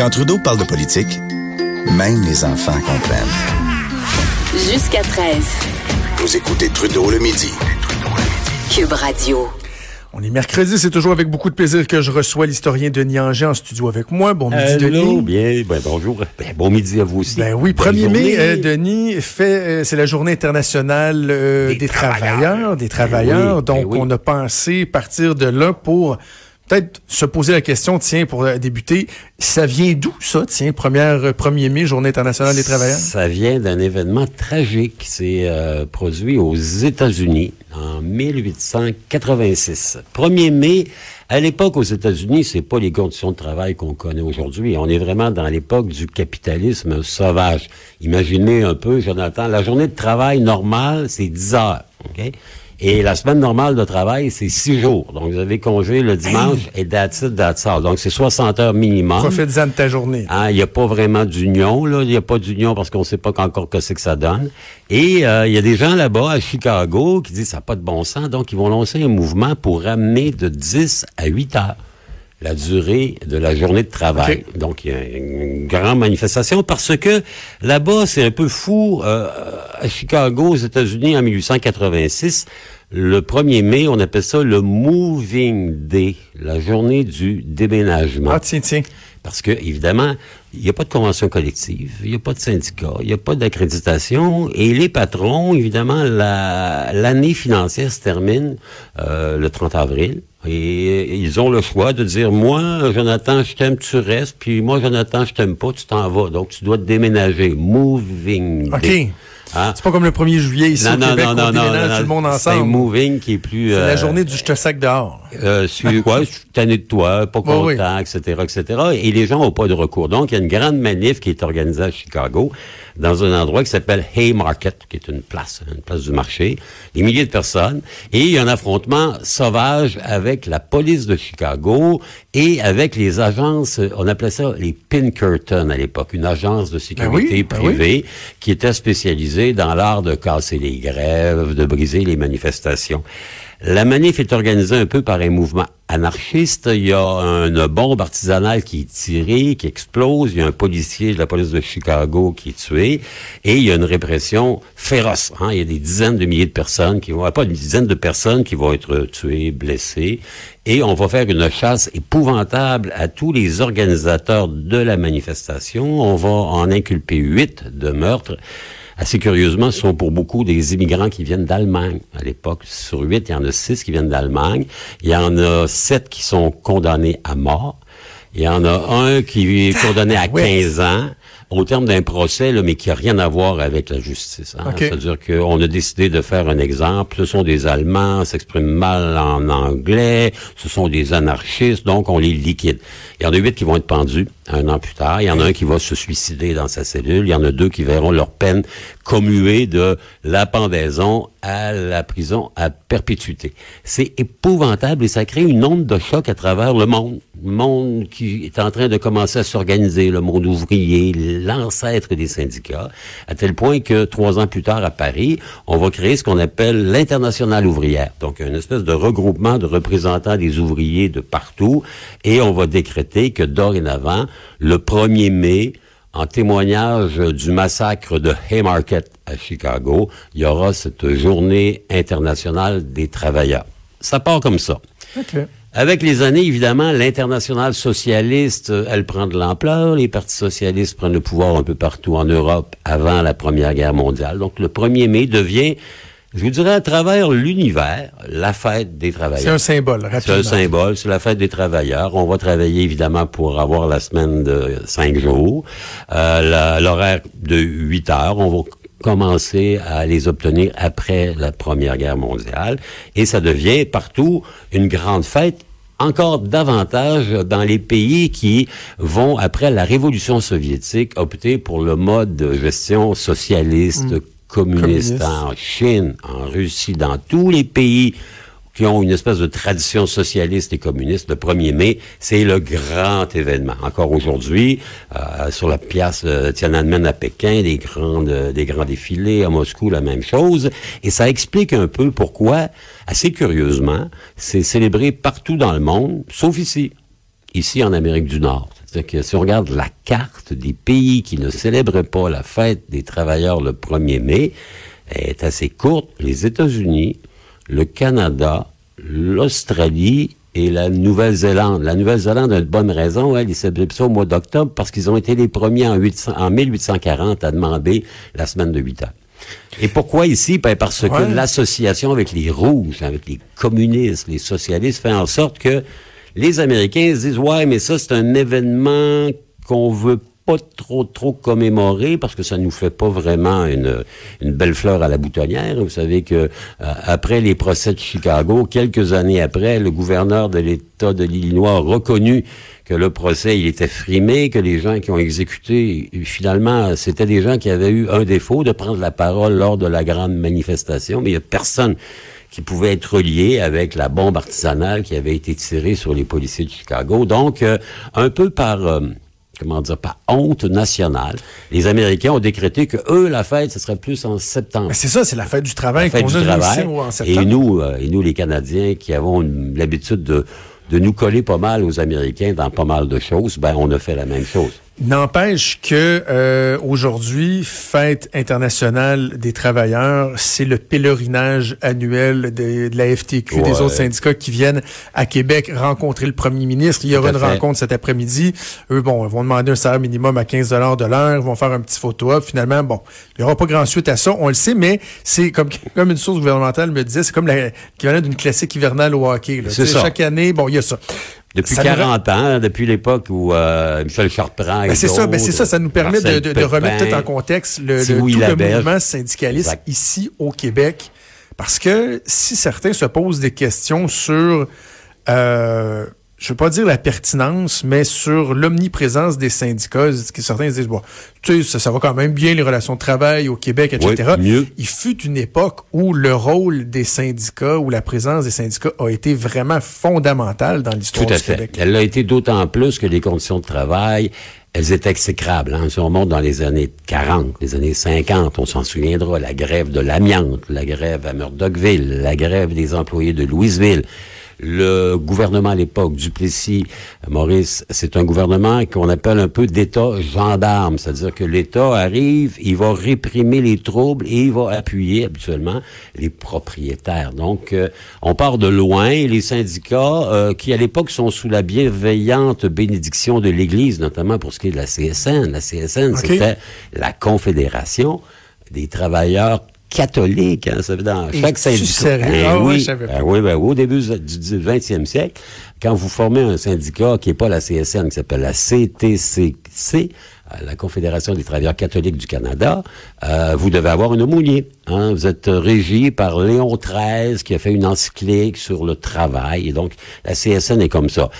Quand Trudeau parle de politique, même les enfants comprennent. Jusqu'à 13. Vous écoutez Trudeau le midi. Cube Radio. On est mercredi, c'est toujours avec beaucoup de plaisir que je reçois l'historien Denis Anger en studio avec moi. Bon midi, Hello, Denis. bien, ben, bonjour. Ben, bon midi à vous aussi. Ben oui, Bonne 1er journée. mai, euh, Denis, fait, euh, c'est la journée internationale euh, des, Des travailleurs, travailleurs. des travailleurs. oui, Donc, ben oui. on a pensé partir de là pour peut-être se poser la question, tiens, pour euh, débuter, ça vient d'où ça, tiens, première, euh, 1er mai, journée internationale des travailleurs? Ça vient d'un événement tragique qui s'est euh, produit aux États-Unis en 1886. 1er mai, à l'époque aux États-Unis, c'est pas les conditions de travail qu'on connaît aujourd'hui. On est vraiment dans l'époque du capitalisme sauvage. Imaginez un peu, Jonathan, la journée de travail normale, c'est 10 heures. OK? Et la semaine normale de travail, c'est 6 jours. Donc, vous avez congé le dimanche et that's it, that's all. Donc, c'est 60 heures minimum. Profite-en de ta journée. Hein, Il n'y a pas vraiment d'union, là. Il n'y a pas d'union parce qu'on ne sait pas encore que c'est que ça donne. Et euh, il y a des gens là-bas, à Chicago, qui disent ça n'a pas de bon sens. Donc, ils vont lancer un mouvement pour ramener de 10 à 8 heures la durée de la journée de travail. Donc, il y a une grande manifestation parce que là-bas, c'est un peu fou. euh, à Chicago, aux États-Unis, en 1886, le 1er mai, on appelle ça le Moving Day, la journée du déménagement. Ah, tiens, tiens. Parce que, évidemment, il n'y a pas de convention collective, il n'y a pas de syndicat, il n'y a pas d'accréditation, et les patrons, évidemment, la- l'année financière se termine euh, le 30 avril, et ils ont le choix de dire, moi, Jonathan, je t'aime, tu restes, puis moi, Jonathan, je t'aime pas, tu t'en vas, donc tu dois te déménager. Moving OK. Hein? C'est pas comme le 1er juillet ici Non, au non, Québec, non, on déménage tout le monde C'est un ensemble. moving qui est plus... C'est la euh, journée du je te sac dehors. euh, sur quoi, je suis tanné de toi, pas Oui, content, etc., etc. Et les gens n'ont pas de recours. Donc, il y a une grande manif qui est organisée à Chicago, dans un endroit qui s'appelle Haymarket, qui est une place, une place du marché, des milliers de personnes. Et il y a un affrontement sauvage avec la police de Chicago et avec les agences, on appelait ça les Pinkerton à l'époque, une agence de sécurité oui, ben oui. privée qui était spécialisée dans l'art de casser les grèves, de briser les manifestations. La manif est organisée un peu par un mouvement anarchiste. Il y a une bombe artisanale qui est tirée, qui explose. Il y a un policier de la police de Chicago qui est tué. Et il y a une répression féroce. hein. Il y a des dizaines de milliers de personnes qui vont, pas une dizaine de personnes qui vont être tuées, blessées. Et on va faire une chasse épouvantable à tous les organisateurs de la manifestation. On va en inculper huit de meurtres. Assez curieusement, ce sont pour beaucoup des immigrants qui viennent d'Allemagne. À l'époque, sur huit, il y en a six qui viennent d'Allemagne. Il y en a sept qui sont condamnés à mort. Il y en a un qui est condamné à ouais. 15 ans au terme d'un procès, là, mais qui a rien à voir avec la justice. hein. OK. C'est-à-dire qu'on a décidé de faire un exemple. Ce sont des Allemands, s'expriment mal en anglais, ce sont des anarchistes, donc on les liquide. Il y en a huit qui vont être pendus un an plus tard. Il y en a un qui va se suicider dans sa cellule. Il y en a deux qui verront leur peine commuée de la pendaison à la prison à perpétuité. C'est épouvantable et ça crée une onde de choc à travers le monde. Le monde qui est en train de commencer à s'organiser, le monde ouvrier, l'ancêtre des syndicats, à tel point que trois ans plus tard à Paris, on va créer ce qu'on appelle l'internationale ouvrière. Donc, une espèce de regroupement de représentants des ouvriers de partout et on va décréter que dorénavant, le 1er mai, en témoignage du massacre de Haymarket à Chicago, il y aura cette journée internationale des travailleurs. Ça part comme ça. Avec les années, évidemment, l'internationale socialiste, euh, elle prend de l'ampleur. Les partis socialistes prennent le pouvoir un peu partout en Europe avant la Première Guerre mondiale. Donc, le 1er mai devient, je vous dirais, à travers l'univers, la fête des travailleurs. C'est un symbole, C'est rapidement. un symbole, c'est la fête des travailleurs. On va travailler évidemment pour avoir la semaine de cinq jours, euh, l'horaire de huit heures. On va commencer à les obtenir après la Première Guerre mondiale. Et ça devient partout une grande fête encore davantage dans les pays qui vont, après la révolution soviétique, opter pour le mode de gestion socialiste, communiste, Communiste. en Chine, en Russie, dans tous les pays qui ont une espèce de tradition socialiste et communiste, le 1er mai, c'est le grand événement. Encore aujourd'hui, euh, sur la pièce euh, Tiananmen à Pékin, des, grandes, euh, des grands défilés, à Moscou, la même chose. Et ça explique un peu pourquoi, assez curieusement, c'est célébré partout dans le monde, sauf ici, ici en Amérique du Nord. C'est-à-dire que si on regarde la carte des pays qui ne célèbrent pas la fête des travailleurs le 1er mai, elle est assez courte. Les États-Unis, le Canada, l'Australie et la Nouvelle-Zélande. La Nouvelle-Zélande a une bonne raison, hein, ils célèbrent ça au mois d'octobre parce qu'ils ont été les premiers en, 800 en 1840 à demander la semaine de 8 heures. Et pourquoi ici? Ben parce Ouais. que l'association avec les rouges, avec les communistes, les socialistes, fait en sorte que les Américains se disent, ouais, mais ça, c'est un événement qu'on veut pas trop, trop commémorer parce que ça nous fait pas vraiment une, une belle fleur à la boutonnière. Vous savez que euh, après les procès de Chicago, quelques années après, le gouverneur de l'État de l'Illinois a reconnu que le procès il était frimé, que les gens qui ont exécuté, finalement, c'était des gens qui avaient eu un défaut de prendre la parole lors de la grande manifestation, mais il y a personne qui pouvait être relié avec la bombe artisanale qui avait été tirée sur les policiers de Chicago. Donc, euh, un peu par... euh, comment dire, par honte nationale, les Américains ont décrété que eux, la fête, ce serait plus en septembre. C'est ça, c'est la fête du travail qu'on a travail. en et septembre. nous, euh, et nous, les Canadiens, qui avons l'habitude de, de nous coller pas mal aux Américains dans pas mal de choses, ben, on a fait la même chose. N'empêche que euh, aujourd'hui, fête internationale des travailleurs, c'est le pèlerinage annuel de, de la FTQ, des autres syndicats qui viennent à Québec rencontrer le premier ministre. Il y aura une fait. rencontre cet après-midi. Eux, bon, ils vont demander un salaire minimum à 15 de l'heure, ils vont faire un petit photo-op. Finalement, bon, il n'y aura pas grand suite à ça, on le sait, mais c'est comme, comme une source gouvernementale me disait, c'est comme l'équivalent d'une classique hivernale au hockey. là. Chaque année, bon, il y a ça. Depuis Ça nous 40 ans, depuis l'époque où euh, Michel Chartrand et Ben, c'est ça, ben, c'est ça, ça nous permet de, Marcel de- de remettre peut-être en contexte le, tout le mouvement syndicaliste Exact. ici au Québec. Parce que si certains se posent des questions sur, euh, je veux pas dire la pertinence, mais sur l'omniprésence des syndicats, que certains se disent, bon, tu sais, ça, ça va quand même bien les relations de travail au Québec, etc. Oui, mieux. Il fut une époque où le rôle des syndicats, où la présence des syndicats a été vraiment fondamentale dans l'histoire Tout à du fait. Québec. Elle l'a été d'autant plus que les conditions de travail, elles étaient exécrables. Hein. Si on remonte dans les années 40, les années 50, on s'en souviendra, la grève de l'amiante, la grève à Murdochville, la grève des employés de Louisville. Le gouvernement à l'époque, Duplessis, Maurice, c'est un gouvernement qu'on appelle un peu d'État gendarme, c'est-à-dire que l'État arrive, il va réprimer les troubles et il va appuyer habituellement les propriétaires. Donc, euh, on part de loin. Les syndicats, euh, qui à l'époque sont sous la bienveillante bénédiction de l'Église, notamment pour ce qui est de la CSN. La CSN, c'était la Confédération des travailleurs catholiques. Hein, ça veut dire dans chaque syndicat. Ben Ah oui, ben oui, ben oui, au début du 20e siècle, quand vous formez un syndicat qui n'est pas la CSN, qui s'appelle la CTCC, euh, la Confédération des travailleurs catholiques du Canada, euh, vous devez avoir un aumônier. Hein? Vous êtes régi par Léon XIII qui a fait une encyclique sur le travail. Et donc, la CSN est comme ça.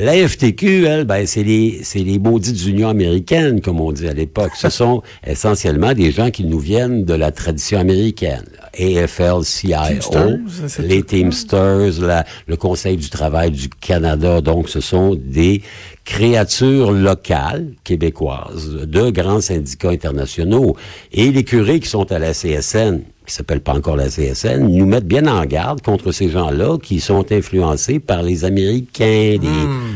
La FTQ, elle, ben, c'est les, c'est les maudites unions américaines, comme on dit à l'époque. Ce sont essentiellement des gens qui nous viennent de la tradition américaine. AFL-CIO, c'est les. Teamsters, la- le Conseil du travail du Canada. Donc, ce sont des créatures locales québécoises de grands syndicats internationaux. Et les curés qui sont à la CSN, qui s'appelle pas encore la CSN, nous mettent bien en garde contre ces gens-là qui sont influencés par les Américains, des,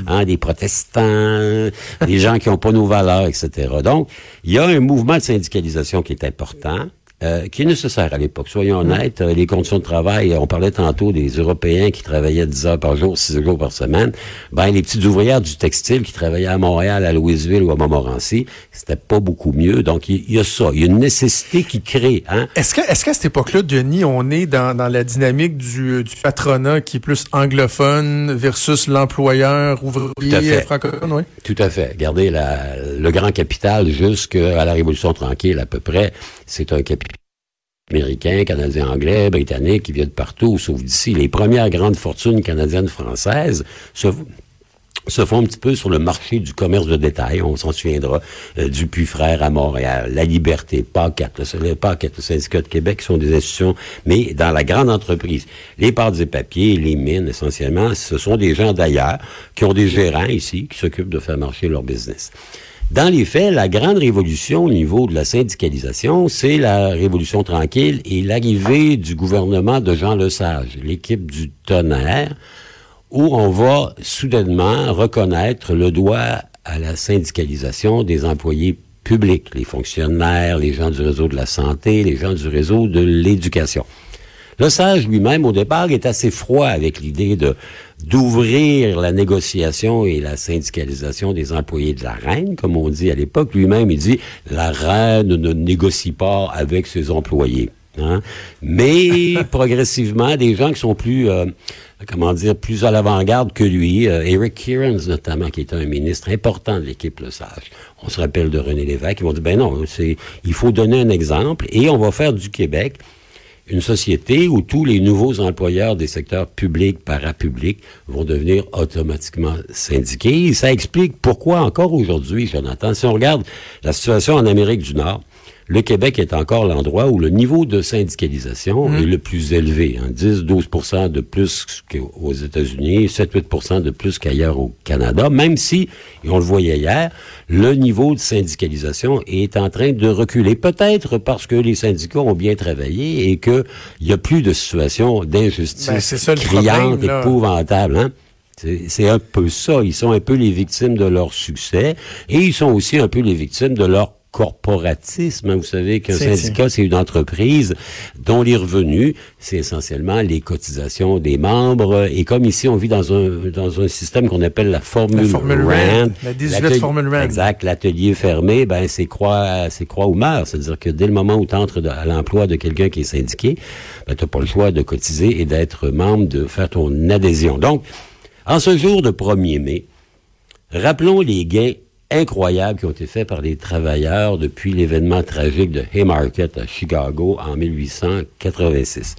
hein, des protestants, des gens qui n'ont pas nos valeurs, etc. Donc, il y a un mouvement de syndicalisation qui est important. Euh, qui est nécessaire à l'époque. Soyons honnêtes, euh, les conditions de travail, on parlait tantôt des Européens qui travaillaient 10 heures par jour, 6 jours par semaine. Ben, les petites ouvrières du textile qui travaillaient à Montréal, à Louisville ou à Montmorency, c'était pas beaucoup mieux. Donc, il y, a ça. Il y a une nécessité qui crée, hein. Est-ce que, est-ce qu'à cette époque-là, Denis, on est dans, dans la dynamique du, du patronat qui est plus anglophone versus l'employeur ouvrier francophone, oui? Tout à fait. Regardez, la, le grand capital jusqu'à la Révolution tranquille à peu près, c'est un capital américain, canadien, anglais, britannique, qui vient de partout, sauf d'ici. Les premières grandes fortunes canadiennes françaises se, font un petit peu sur le marché du commerce de détail. On s'en souviendra euh, du Puy Frère à Montréal, La Liberté, PACAT, le, PACAT, le syndicat de Québec, sont des institutions, mais dans la grande entreprise. Les pâtes et papiers, les mines, essentiellement, ce sont des gens d'ailleurs qui ont des gérants ici, qui s'occupent de faire marcher leur business. Dans les faits, la grande révolution au niveau de la syndicalisation, c'est la révolution tranquille et l'arrivée du gouvernement de Jean Lesage, l'équipe du tonnerre, où on va soudainement reconnaître le droit à la syndicalisation des employés publics, les fonctionnaires, les gens du réseau de la santé, les gens du réseau de l'éducation. Le sage lui-même, au départ, est assez froid avec l'idée de d'ouvrir la négociation et la syndicalisation des employés de la reine, comme on dit à l'époque. Lui-même, il dit la reine ne négocie pas avec ses employés. Hein? Mais progressivement, des gens qui sont plus, euh, comment dire, plus à l'avant-garde que lui, euh, Eric Kearns notamment, qui est un ministre important de l'équipe Le Sage. On se rappelle de René Lévesque, ils vont dire, ben non, c'est, il faut donner un exemple et on va faire du Québec une société où tous les nouveaux employeurs des secteurs publics, parapublics vont devenir automatiquement syndiqués. Ça explique pourquoi encore aujourd'hui, Jonathan, si on regarde la situation en Amérique du Nord, le Québec est encore l'endroit où le niveau de syndicalisation Mmh. est le plus élevé. Hein, 10-12% de plus qu'aux États-Unis, 7-8% de plus qu'ailleurs au Canada, même si, et on le voyait hier, le niveau de syndicalisation est en train de reculer. Peut-être parce que les syndicats ont bien travaillé et qu'il n'y a plus de situation d'injustice Ben, criante, problème, épouvantable. Hein? C'est un peu ça. Ils sont un peu les victimes de leur succès et ils sont aussi un peu les victimes de leur corporatisme. Vous savez qu'un syndicat, c'est une entreprise dont les revenus, c'est essentiellement les cotisations des membres. Et comme ici, on vit dans un, dans un système qu'on appelle la formule, La formule Rand. La 18 L'atelier- formule Rand. Exact. L'atelier fermé, ben, c'est croix, c'est croix ou meurt. C'est-à-dire que dès le moment où tu entres de- à l'emploi de quelqu'un qui est syndiqué, ben, tu n'as pas le choix de cotiser et d'être membre, de faire ton adhésion. Donc, en ce jour de 1er mai, rappelons les gains incroyables qui ont été faits par les travailleurs depuis l'événement tragique de Haymarket à Chicago en 1886.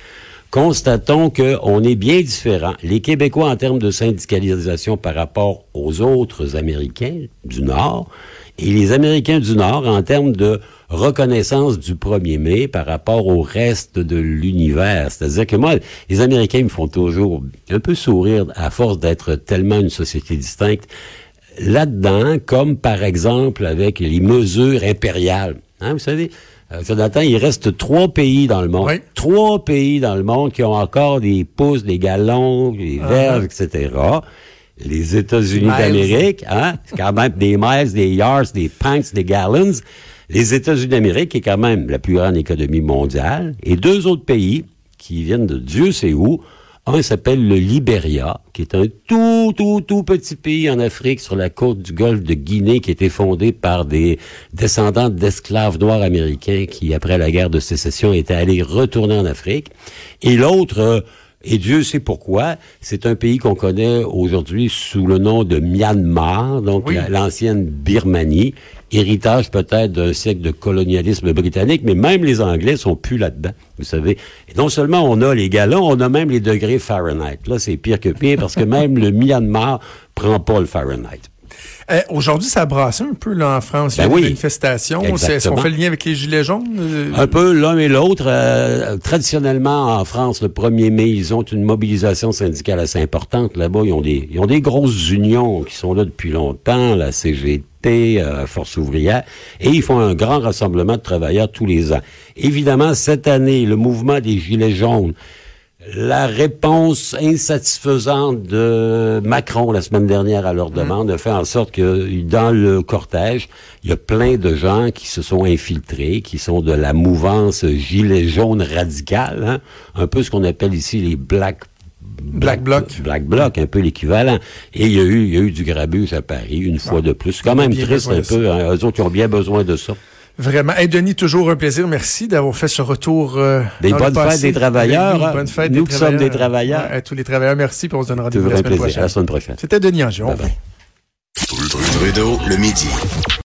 Constatons qu'on est bien différent. Les Québécois, en termes de syndicalisation par rapport aux autres Américains du Nord, et les Américains du Nord, en termes de reconnaissance du 1er mai par rapport au reste de l'univers. C'est-à-dire que moi, les Américains me font toujours un peu sourire à force d'être tellement une société distincte là-dedans, comme par exemple avec les mesures impériales. Hein, vous savez, euh, Jonathan, il reste trois pays dans le monde. Oui. Trois pays dans le monde qui ont encore des pouces, des gallons, des verges, etc. Les États-Unis d'Amérique, hein, c'est quand même des miles, des yards, des pints, des gallons. Les États-Unis d'Amérique, qui est quand même la plus grande économie mondiale, et deux autres pays qui viennent de Dieu sait où. Un s'appelle le Libéria, qui est un tout, tout, tout petit pays en Afrique sur la côte du golfe de Guinée, qui a été fondé par des descendants d'esclaves noirs américains qui, après la guerre de sécession, étaient allés retourner en Afrique. Et l'autre, et Dieu sait pourquoi, c'est un pays qu'on connaît aujourd'hui sous le nom de Myanmar, donc Oui. l'ancienne Birmanie, héritage peut-être d'un siècle de colonialisme britannique, mais même les Anglais sont plus là-dedans, vous savez. Et non seulement on a les galons, on a même les degrés Fahrenheit. Là, c'est pire que pire parce que même le Myanmar prend pas le Fahrenheit. Euh, Aujourd'hui, ça brasse un peu là, en France. Il y a Ben des manifestations. Est-ce qu'on fait le lien avec les Gilets jaunes? Euh, Un peu l'un et l'autre. euh, traditionnellement, en France, le 1er mai, ils ont une mobilisation syndicale assez importante. Là-bas, ils ont des, ils ont des grosses unions qui sont là depuis longtemps, la CGT, Force ouvrière, et ils font un grand rassemblement de travailleurs tous les ans. Évidemment, cette année, le mouvement des Gilets jaunes, la réponse insatisfaisante de Macron la semaine dernière à leur demande a fait en sorte que dans le cortège, il y a plein de gens qui se sont infiltrés, qui sont de la mouvance gilet jaune radical, hein, un peu ce qu'on appelle ici les black Black Bloc. Black Bloc, un peu l'équivalent. Et il y a eu, il y a eu du grabuge à Paris une fois de plus. C'est quand même triste un peu. Hein. Eux autres, ils ont bien besoin de ça. Vraiment. Hey, Denis, toujours un plaisir. Merci d'avoir fait ce retour. euh, Des dans le bonnes passé fêtes des travailleurs. Bonnes fêtes Nous des qui sommes des travailleurs. Ouais, à tous les travailleurs, merci. Puis on se donne rendez-vous la semaine plaisir. À la prochaine. semaine prochaine. C'était Denis Angion. Bye bye. Trudeau le midi.